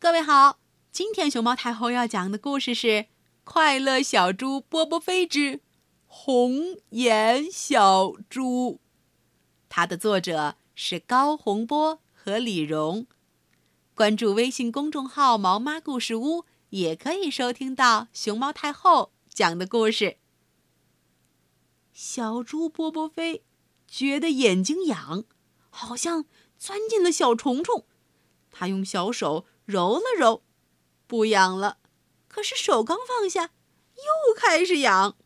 各位好，今天熊猫太后要讲的故事是《快乐小猪波波飞之红眼小猪》，它的作者是高洪波和李荣。关注微信公众号“毛妈故事屋”，也可以收听到熊猫太后讲的故事。小猪波波飞觉得眼睛痒，好像钻进了小虫虫。他用小手揉了揉，不痒了。可是手刚放下，又开始痒。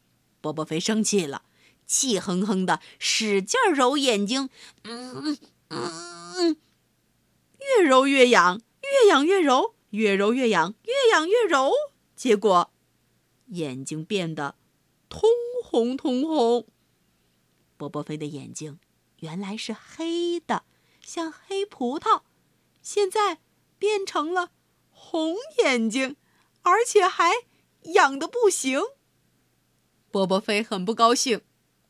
波波飞生气了，气哼哼的使劲揉眼睛，嗯嗯，越揉越痒，越痒越揉，越揉越痒，越痒越揉。结果，眼睛变得通红通红。波波飞的眼睛原来是黑的，像黑葡萄，现在变成了红眼睛，而且还痒的不行。波波飞很不高兴，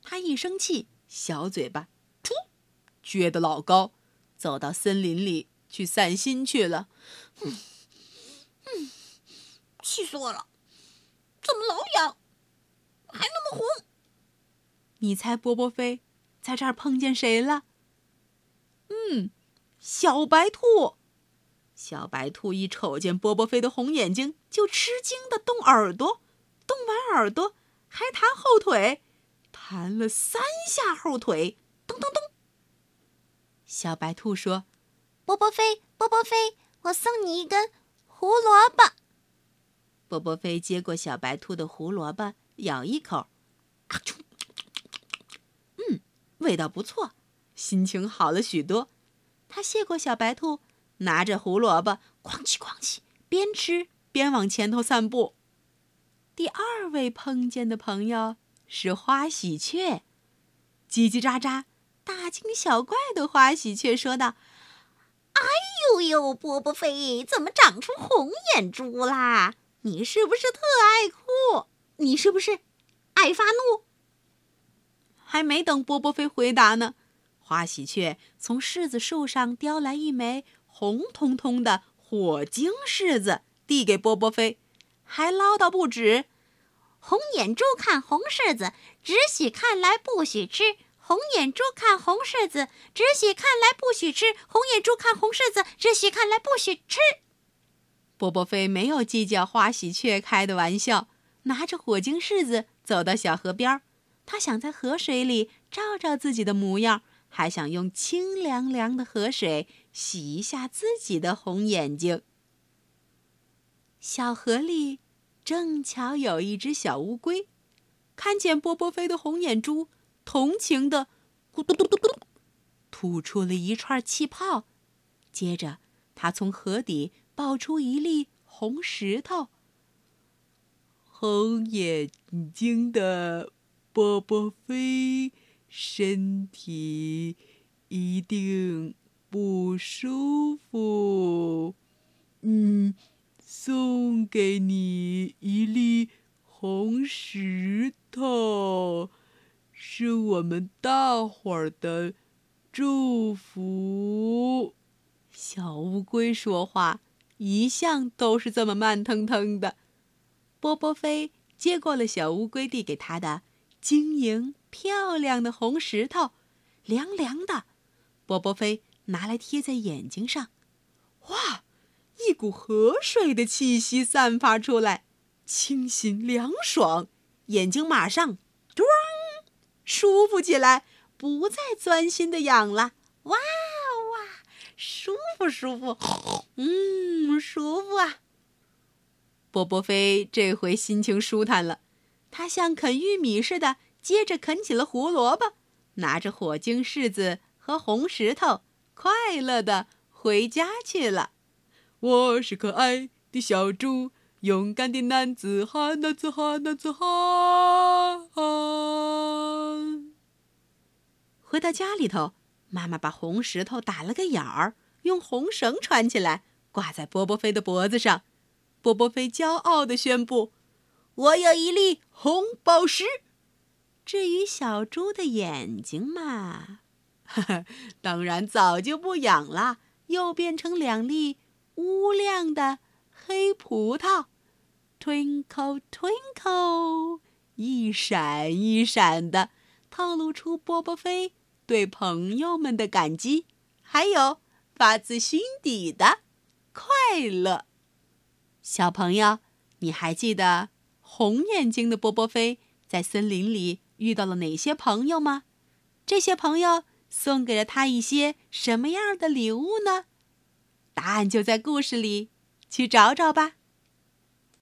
他一生气，小嘴巴噗撅得老高，走到森林里去散心去了。嗯嗯，气死我了！怎么老痒，还那么红？你猜波波飞在这儿碰见谁了？嗯，小白兔。小白兔一瞅见波波飞的红眼睛，就吃惊的动耳朵，动完耳朵还弹后腿，弹了三下后腿，咚咚咚。小白兔说：“波波飞，波波飞，我送你一根胡萝卜。”波波飞接过小白兔的胡萝卜，咬一口，啊啾！味道不错，心情好了许多。他谢过小白兔，拿着胡萝卜哐叽哐叽，边吃边往前头散步。第二位碰见的朋友是花喜鹊，叽叽喳喳、大惊小怪的花喜鹊说道：“哎呦呦，波波飞怎么长出红眼珠啦？你是不是特爱哭？你是不是爱发怒？”还没等波波飞回答呢，花喜鹊从柿子树上叼来一枚红彤彤的火晶柿子，递给波波飞，还唠叨不止：“红眼珠看红柿子，只许看来不许吃；红眼珠看红柿子，只许看来不许吃；红眼珠看红柿子，只许看来不许吃。”波波飞没有计较花喜鹊开的玩笑，拿着火晶柿子走到小河边儿。他想在河水里照照自己的模样，还想用清凉凉的河水洗一下自己的红眼睛。小河里正巧有一只小乌龟，看见波波飞的红眼珠，同情的咕嘟嘟嘟嘟吐出了一串气泡。接着，它从河底抱出一粒红石头。红眼睛的。波波飞身体一定不舒服，嗯，送给你一粒红石头，是我们大伙儿的祝福。小乌龟说话一向都是这么慢腾腾的。波波飞接过了小乌龟递给他的。晶莹漂亮的红石头，凉凉的。波波飞拿来贴在眼睛上，哇，一股河水的气息散发出来，清新凉爽，眼睛马上咚舒服起来，不再钻心的痒了。哇哇，舒服舒服，嗯，舒服啊！波波飞这回心情舒坦了。他像啃玉米似的，接着啃起了胡萝卜，拿着火晶柿子和红石头，快乐的回家去了。我是可爱的小猪，勇敢的男子汉，男子汉，男子汉。回到家里头，妈妈把红石头打了个眼儿，用红绳穿起来，挂在波波飞的脖子上。波波飞骄傲的宣布。我有一粒红宝石。至于小猪的眼睛嘛，当然早就不痒了，又变成两粒乌亮的黑葡萄，twinkle twinkle，一闪一闪的，透露出波波飞对朋友们的感激，还有发自心底的快乐。小朋友，你还记得红眼睛的波波飞在森林里遇到了哪些朋友吗？这些朋友送给了他一些什么样的礼物呢？答案就在故事里，去找找吧。